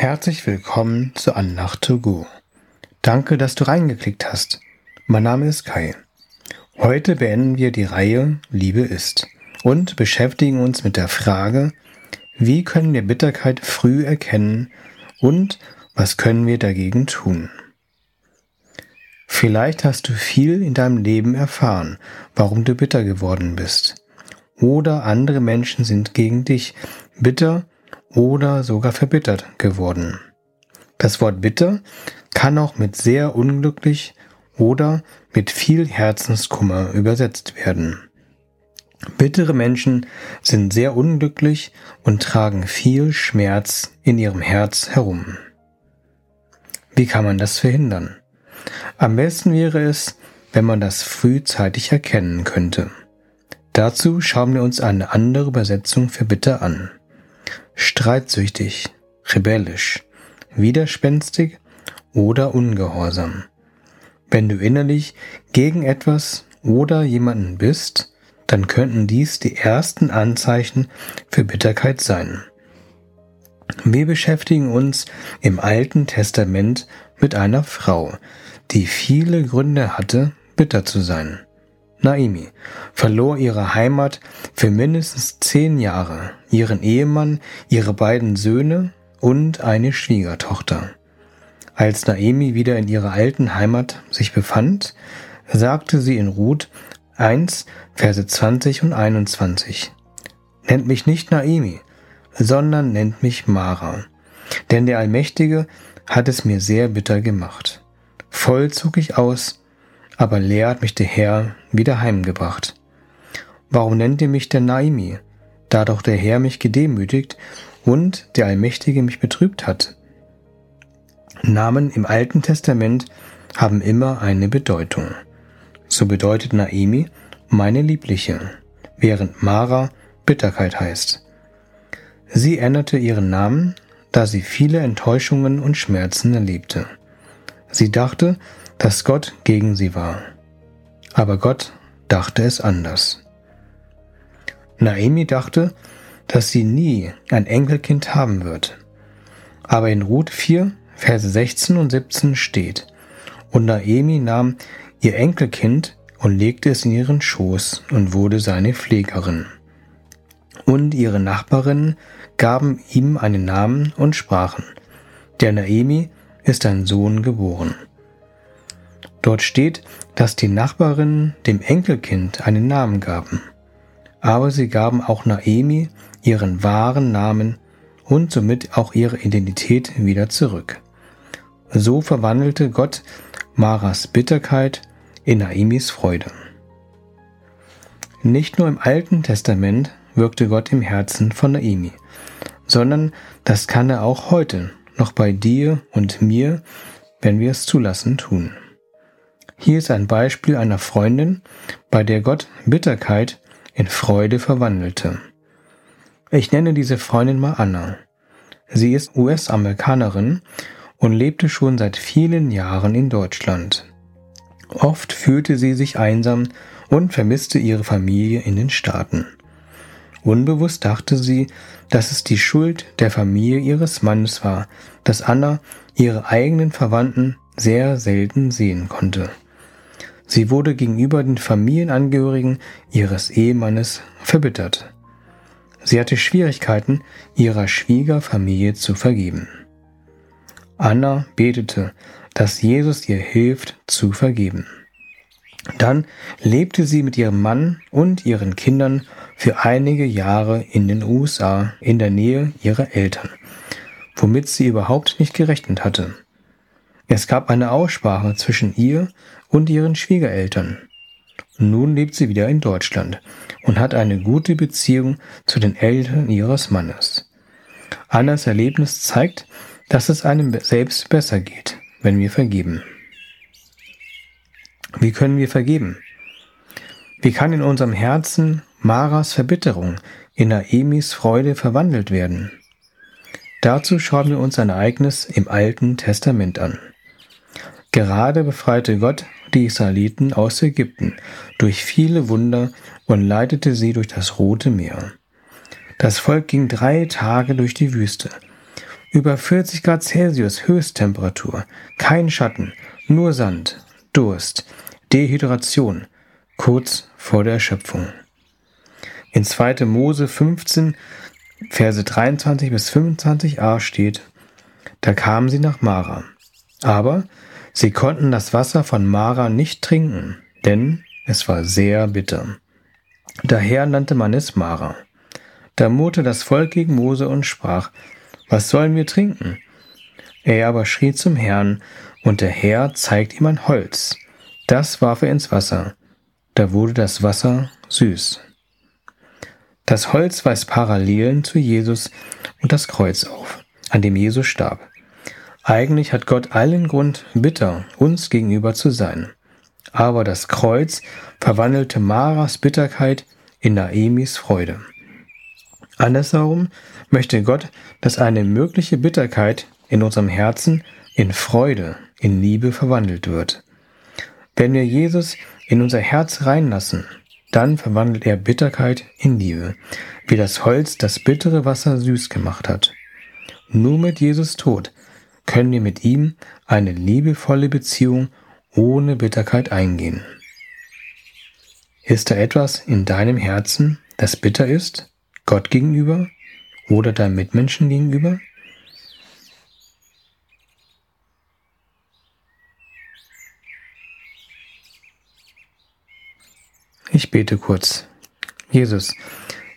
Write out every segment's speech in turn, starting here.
Herzlich willkommen zu Andacht to Go. Danke, dass du reingeklickt hast. Mein Name ist Kai. Heute beenden wir die Reihe Liebe ist und beschäftigen uns mit der Frage, wie können wir Bitterkeit früh erkennen und was können wir dagegen tun? Vielleicht hast du viel in deinem Leben erfahren, warum du bitter geworden bist. Oder andere Menschen sind gegen dich bitter oder sogar verbittert geworden. Das Wort bitter kann auch mit sehr unglücklich oder mit viel Herzenskummer übersetzt werden. Bittere Menschen sind sehr unglücklich und tragen viel Schmerz in ihrem Herz herum. Wie kann man das verhindern? Am besten wäre es, wenn man das frühzeitig erkennen könnte. Dazu schauen wir uns eine andere Übersetzung für bitter an streitsüchtig, rebellisch, widerspenstig oder ungehorsam. Wenn du innerlich gegen etwas oder jemanden bist, dann könnten dies die ersten Anzeichen für Bitterkeit sein. Wir beschäftigen uns im Alten Testament mit einer Frau, die viele Gründe hatte, bitter zu sein. Naimi verlor ihre Heimat für mindestens zehn Jahre, ihren Ehemann, ihre beiden Söhne und eine Schwiegertochter. Als Naemi wieder in ihrer alten Heimat sich befand, sagte sie in Ruth 1, Verse 20 und 21. Nennt mich nicht Naemi, sondern nennt mich Mara, denn der Allmächtige hat es mir sehr bitter gemacht. Voll zog ich aus, aber leer hat mich der Herr wieder heimgebracht. Warum nennt ihr mich der Naimi, da doch der Herr mich gedemütigt und der Allmächtige mich betrübt hat? Namen im Alten Testament haben immer eine Bedeutung. So bedeutet Naimi meine Liebliche, während Mara Bitterkeit heißt. Sie änderte ihren Namen, da sie viele Enttäuschungen und Schmerzen erlebte. Sie dachte, dass Gott gegen sie war. Aber Gott dachte es anders. Naemi dachte, dass sie nie ein Enkelkind haben wird. Aber in Ruth 4, Verse 16 und 17 steht, und Naemi nahm ihr Enkelkind und legte es in ihren Schoß und wurde seine Pflegerin. Und ihre Nachbarinnen gaben ihm einen Namen und sprachen, der Naemi ist ein Sohn geboren. Dort steht, dass die Nachbarinnen dem Enkelkind einen Namen gaben. Aber sie gaben auch Naemi ihren wahren Namen und somit auch ihre Identität wieder zurück. So verwandelte Gott Maras Bitterkeit in Naemis Freude. Nicht nur im Alten Testament wirkte Gott im Herzen von Naemi, sondern das kann er auch heute noch bei dir und mir, wenn wir es zulassen, tun. Hier ist ein Beispiel einer Freundin, bei der Gott Bitterkeit in Freude verwandelte. Ich nenne diese Freundin mal Anna. Sie ist US-Amerikanerin und lebte schon seit vielen Jahren in Deutschland. Oft fühlte sie sich einsam und vermisste ihre Familie in den Staaten. Unbewusst dachte sie, dass es die Schuld der Familie ihres Mannes war, dass Anna ihre eigenen Verwandten sehr selten sehen konnte. Sie wurde gegenüber den Familienangehörigen ihres Ehemannes verbittert. Sie hatte Schwierigkeiten, ihrer Schwiegerfamilie zu vergeben. Anna betete, dass Jesus ihr hilft zu vergeben. Dann lebte sie mit ihrem Mann und ihren Kindern für einige Jahre in den USA in der Nähe ihrer Eltern, womit sie überhaupt nicht gerechnet hatte. Es gab eine Aussprache zwischen ihr und ihren Schwiegereltern. Nun lebt sie wieder in Deutschland und hat eine gute Beziehung zu den Eltern ihres Mannes. Annas Erlebnis zeigt, dass es einem selbst besser geht, wenn wir vergeben. Wie können wir vergeben? Wie kann in unserem Herzen Maras Verbitterung in Naemis Freude verwandelt werden? Dazu schauen wir uns ein Ereignis im Alten Testament an. Gerade befreite Gott die Israeliten aus Ägypten durch viele Wunder und leitete sie durch das Rote Meer. Das Volk ging drei Tage durch die Wüste. Über 40 Grad Celsius Höchsttemperatur, kein Schatten, nur Sand, Durst, Dehydration, kurz vor der Erschöpfung. In 2. Mose 15, Verse 23 bis 25a steht, da kamen sie nach Mara. Aber sie konnten das Wasser von Mara nicht trinken, denn es war sehr bitter. Daher nannte man es Mara. Da murrte das Volk gegen Mose und sprach, was sollen wir trinken? Er aber schrie zum Herrn, und der Herr zeigt ihm ein Holz. Das warf er ins Wasser. Da wurde das Wasser süß. Das Holz weist Parallelen zu Jesus und das Kreuz auf, an dem Jesus starb. Eigentlich hat Gott allen Grund, bitter uns gegenüber zu sein. Aber das Kreuz verwandelte Maras Bitterkeit in Naemis Freude. Andersherum möchte Gott, dass eine mögliche Bitterkeit in unserem Herzen in Freude, in Liebe verwandelt wird. Wenn wir Jesus in unser Herz reinlassen, dann verwandelt er Bitterkeit in Liebe, wie das Holz das bittere Wasser süß gemacht hat. Nur mit Jesus Tod können wir mit ihm eine liebevolle Beziehung ohne Bitterkeit eingehen. Ist da etwas in deinem Herzen, das bitter ist, Gott gegenüber oder deinem Mitmenschen gegenüber? Ich bete kurz. Jesus,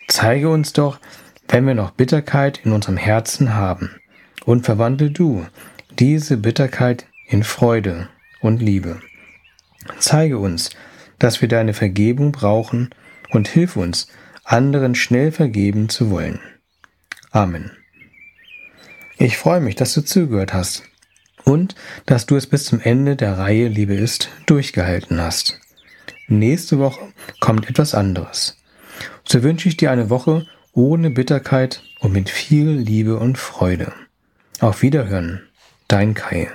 zeige uns doch, wenn wir noch Bitterkeit in unserem Herzen haben, und verwandle du diese Bitterkeit in Freude und Liebe. Zeige uns, dass wir deine Vergebung brauchen und hilf uns, anderen schnell vergeben zu wollen. Amen. Ich freue mich, dass du zugehört hast und dass du es bis zum Ende der Reihe Liebe ist durchgehalten hast. Nächste Woche kommt etwas anderes. So wünsche ich dir eine Woche ohne Bitterkeit und mit viel Liebe und Freude. Auf Wiederhören, dein Kai.